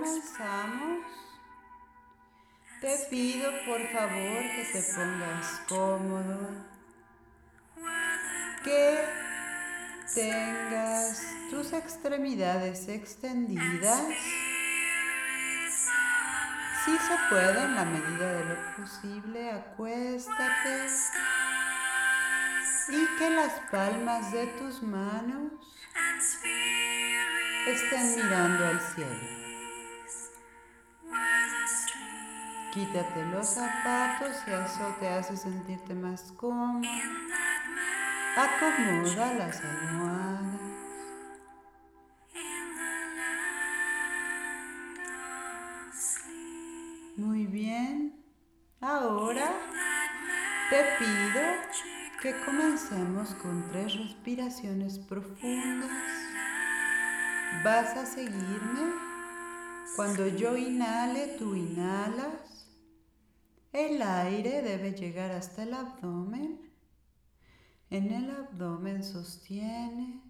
Comenzamos. Te pido por favor que te pongas cómodo, que tengas tus extremidades extendidas. Si se puede, en la medida de lo posible, acuéstate y que las palmas de tus manos estén mirando al cielo. Quítate los zapatos y eso te hace sentirte más cómodo. Acomoda las almohadas. Muy bien. Ahora te pido que comencemos con tres respiraciones profundas. Vas a seguirme. Cuando yo inhale, tú inhalas. El aire debe llegar hasta el abdomen. En el abdomen sostienes.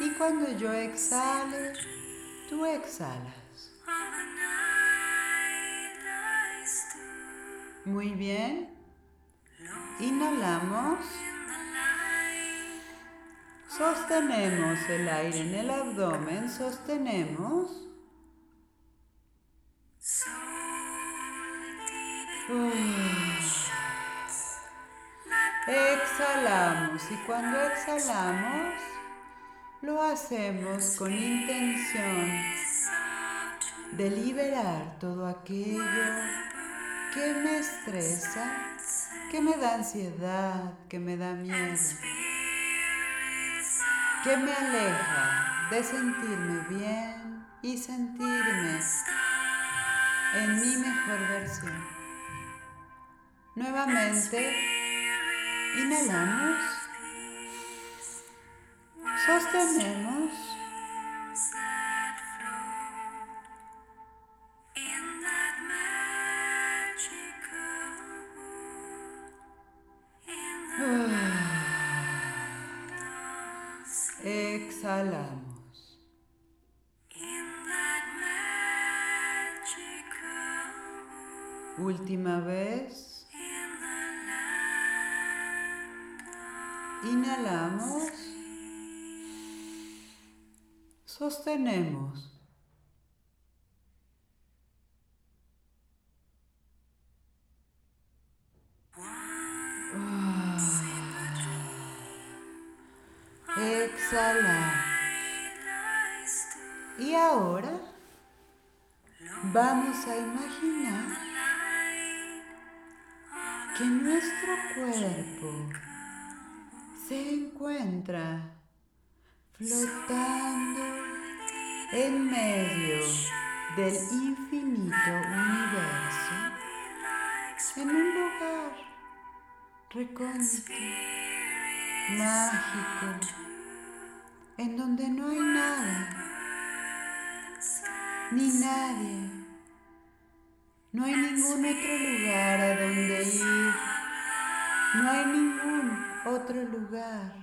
Y cuando yo exhale, tú exhalas. Muy bien. Inhalamos. Sostenemos el aire en el abdomen. Sostenemos. Exhalamos y cuando exhalamos lo hacemos con intención de liberar todo aquello que me estresa que me da ansiedad, que me da miedo, que me aleja de sentirme bien y sentirme en mi mejor versión. Nuevamente, inhalamos, sostenemos Y ahora vamos a imaginar que nuestro cuerpo se encuentra flotando en medio del infinito universo en un lugar recóndito, mágico, en donde no hay nada, ni nadie. No hay ningún otro lugar a donde ir. No hay ningún otro lugar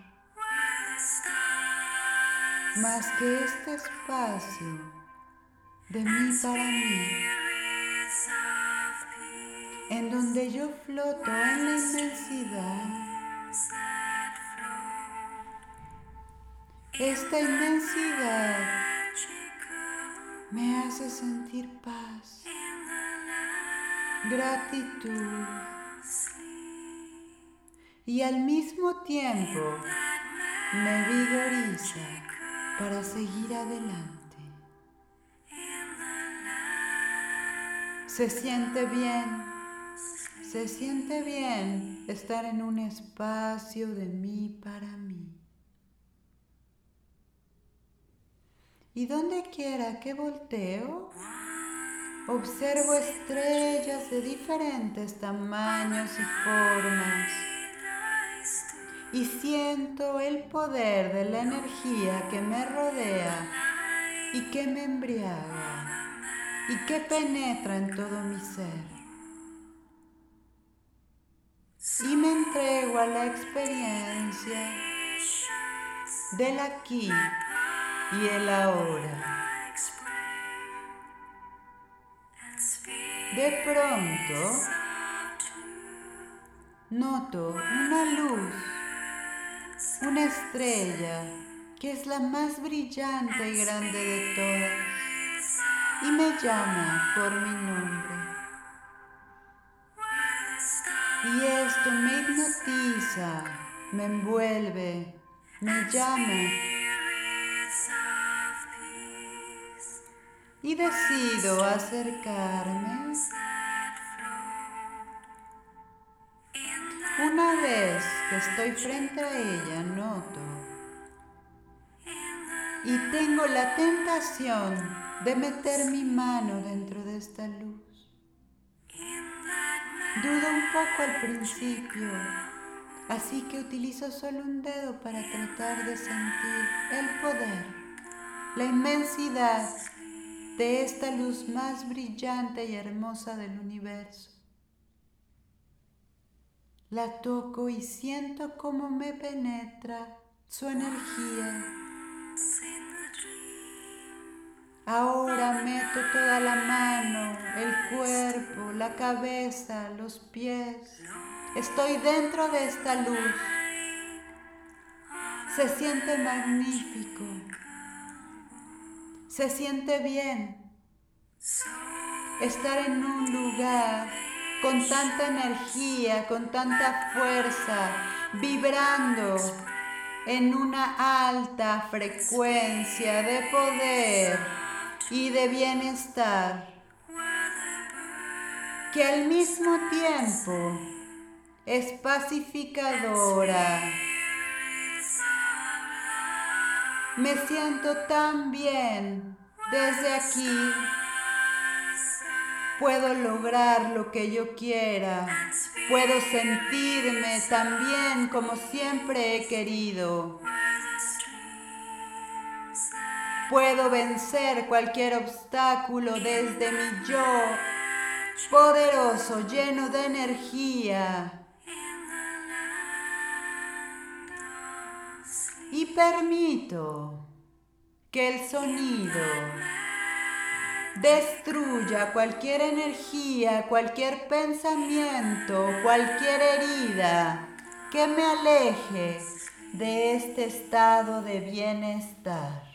más que este espacio de mí para mí, en donde yo floto en la inmensidad Esta inmensidad me hace sentir paz, gratitud y al mismo tiempo me vigoriza para seguir adelante. Se siente bien, se siente bien estar en un espacio de mí para mí. Y donde quiera que volteo, observo estrellas de diferentes tamaños y formas. Y siento el poder de la energía que me rodea y que me embriaga y que penetra en todo mi ser. Y me entrego a la experiencia del aquí y el ahora. De pronto, noto una luz, una estrella que es la más brillante y grande de todas y me llama por mi nombre. Y esto me hipnotiza, me envuelve, me llama. Y decido acercarme. Una vez que estoy frente a ella, noto y tengo la tentación de meter mi mano dentro de esta luz. Dudo un poco al principio, así que utilizo solo un dedo para tratar de sentir el poder, la inmensidad de esta luz más brillante y hermosa del universo. La toco y siento cómo me penetra su energía Ahora meto toda la mano, el cuerpo, la cabeza, los pies. Estoy dentro de esta luz. Se siente magnífico. Se siente bien estar en un lugar con tanta energía, con tanta fuerza, vibrando en una alta frecuencia de poder y de bienestar, que al mismo tiempo es pacificadora. Me siento tan bien desde aquí. Puedo lograr lo que yo quiera. Puedo sentirme tan bien como siempre he querido. Puedo vencer cualquier obstáculo desde mi yo poderoso, lleno de energía. Y permito que el sonido destruya cualquier energía, cualquier pensamiento, cualquier herida que me aleje de este estado de bienestar.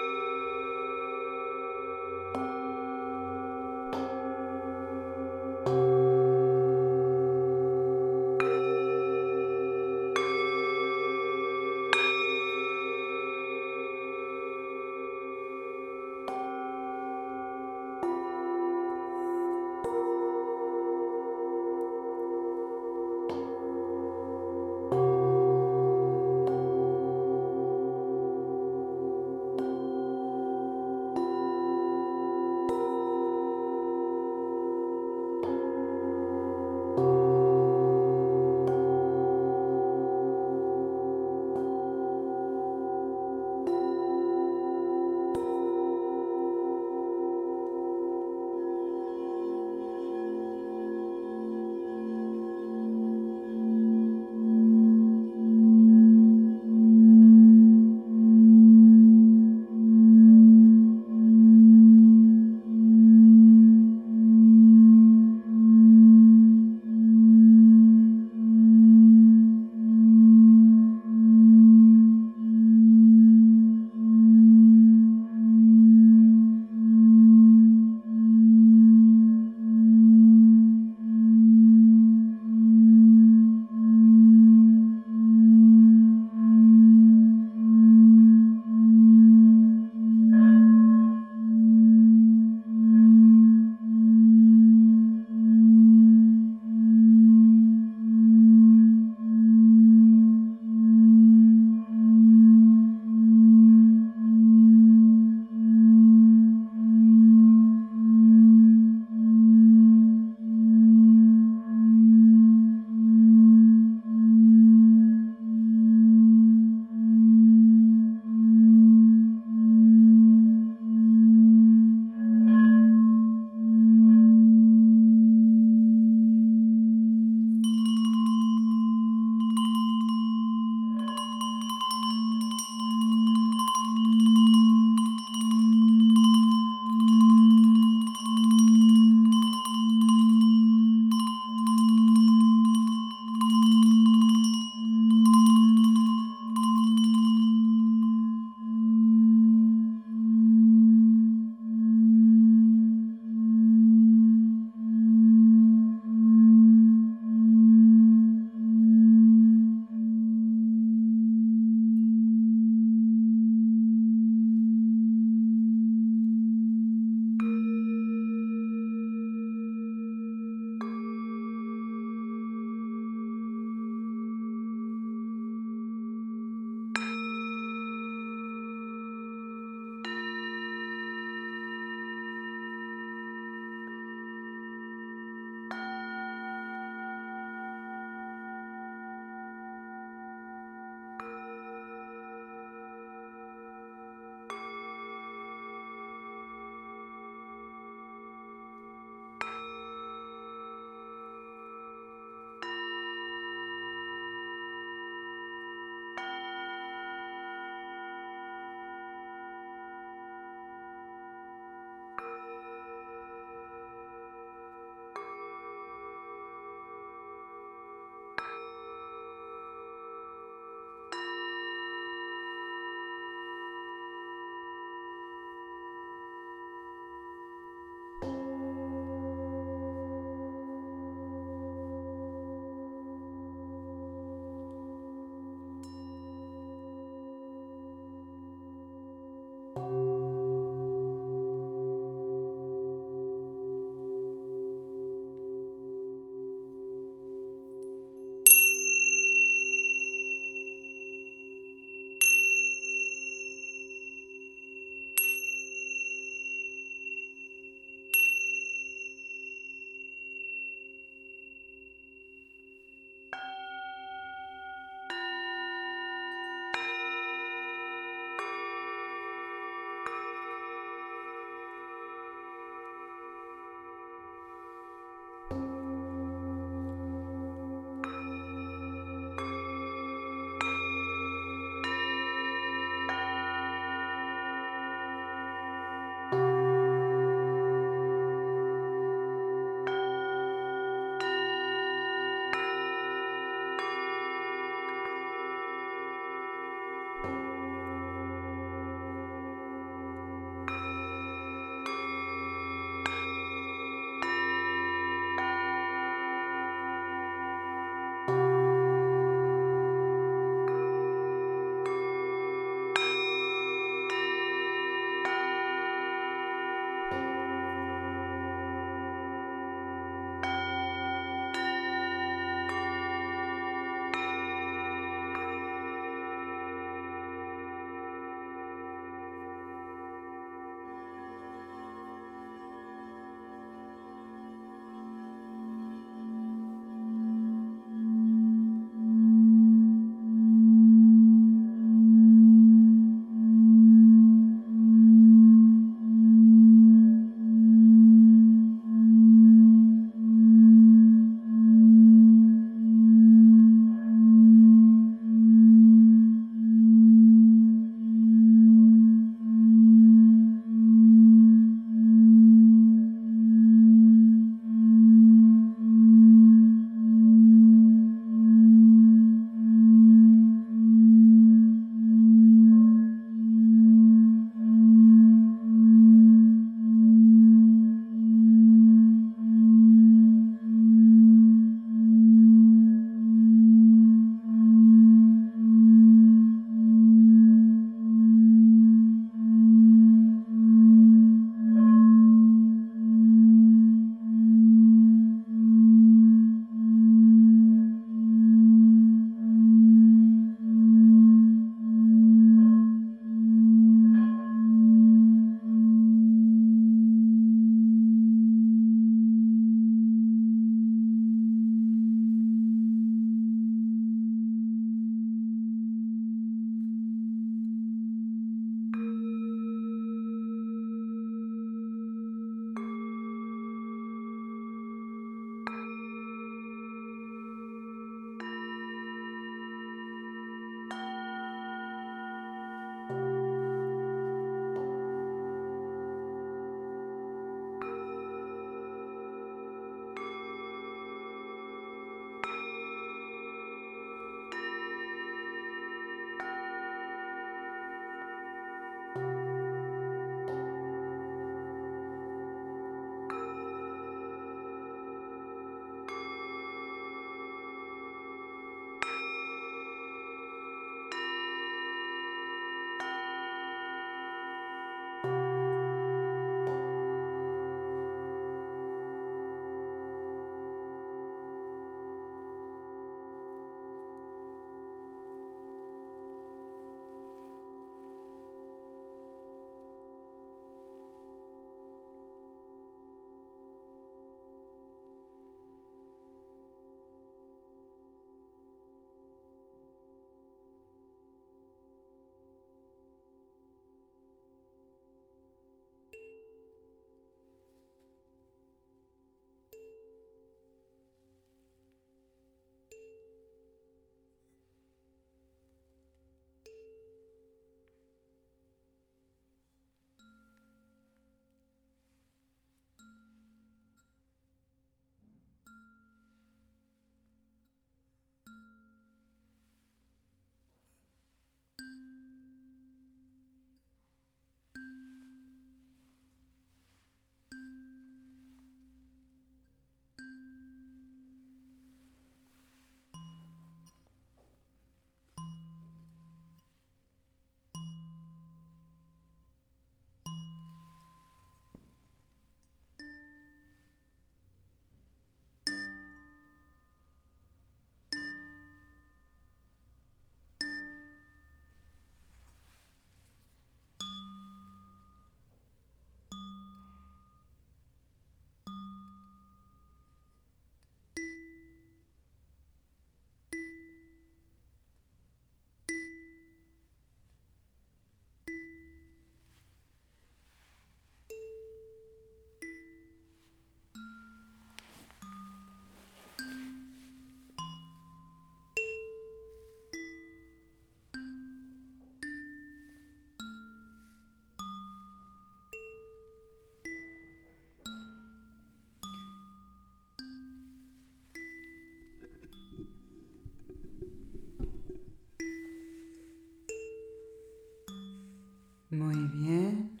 Muy bien.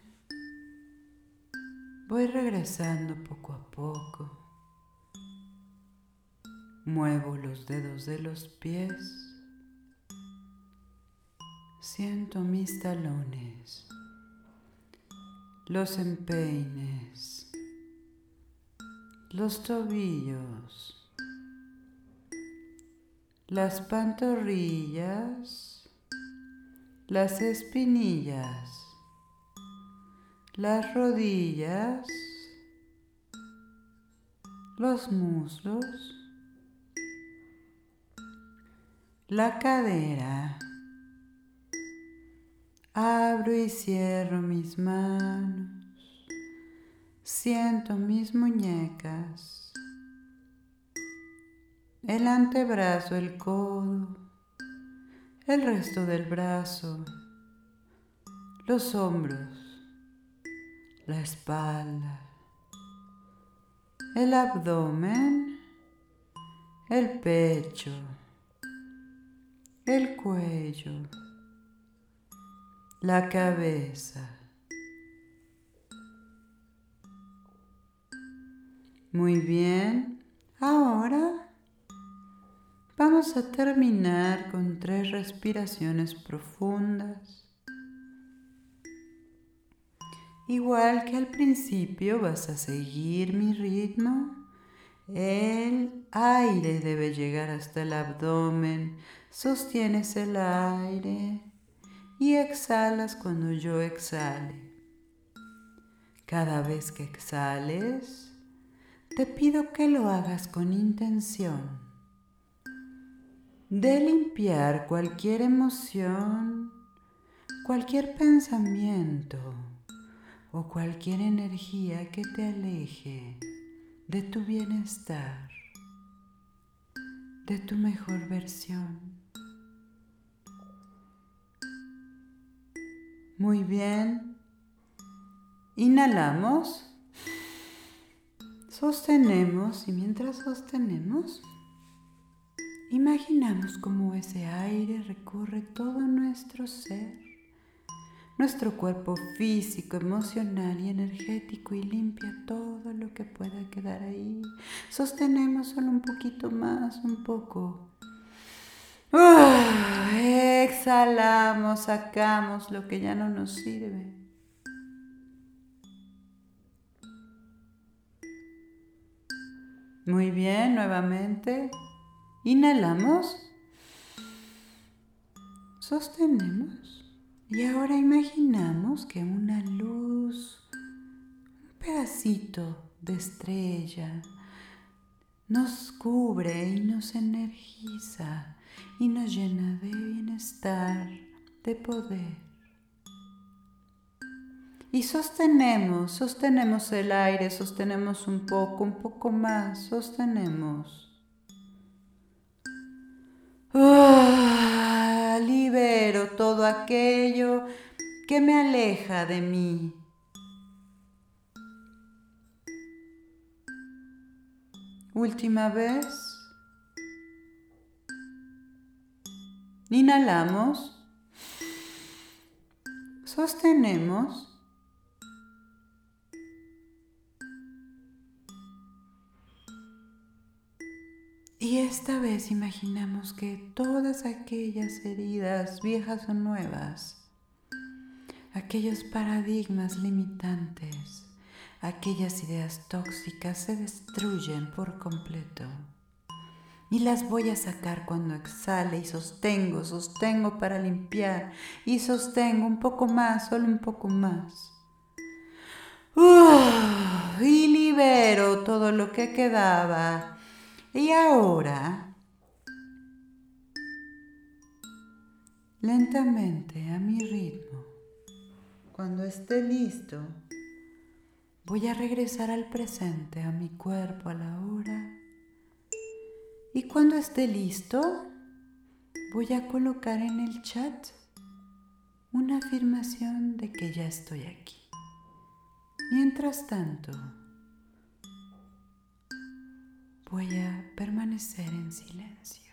Voy regresando poco a poco. Muevo los dedos de los pies. Siento mis talones, los empeines, los tobillos, las pantorrillas, las espinillas, las rodillas, los muslos, la cadera. Abro y cierro mis manos. Siento mis muñecas. El antebrazo, el codo. El resto del brazo. Los hombros. La espalda. El abdomen. El pecho. El cuello la cabeza. Muy bien, ahora vamos a terminar con tres respiraciones profundas. Igual que al principio vas a seguir mi ritmo. El aire debe llegar hasta el abdomen. Sostienes el aire y exhalas cuando yo exhale. Cada vez que exhales, te pido que lo hagas con intención de limpiar cualquier emoción, cualquier pensamiento o cualquier energía que te aleje de tu bienestar, de tu mejor versión. Muy bien. Inhalamos. Sostenemos y mientras sostenemos, imaginamos cómo ese aire recorre todo nuestro ser, nuestro cuerpo físico, emocional y energético y limpia todo lo que pueda quedar ahí. Sostenemos solo un poquito más, un poco. Ah, exhalamos, sacamos lo que ya no nos sirve. Muy bien, nuevamente. Inhalamos. Sostenemos. Y ahora imaginamos que una luz, un pedacito de estrella, nos cubre y nos energiza y nos llena de bienestar, de poder. Y sostenemos, sostenemos el aire, sostenemos un poco, un poco más, sostenemos. Ah, libero todo aquello que me aleja de mí. Última vez. Inhalamos. Sostenemos. Y esta vez imaginamos que todas aquellas heridas viejas o nuevas, aquellos paradigmas limitantes, aquellas ideas tóxicas se destruyen por completo y las voy a sacar cuando exhale y sostengo, sostengo para limpiar y sostengo un poco más, solo un poco más. y libero todo lo que quedaba. Y ahora, lentamente, a mi ritmo, cuando esté listo, voy a regresar al presente, a mi cuerpo, a la hora y cuando esté listo, voy a colocar en el chat una afirmación de que ya estoy aquí. Mientras tanto, voy a permanecer en silencio.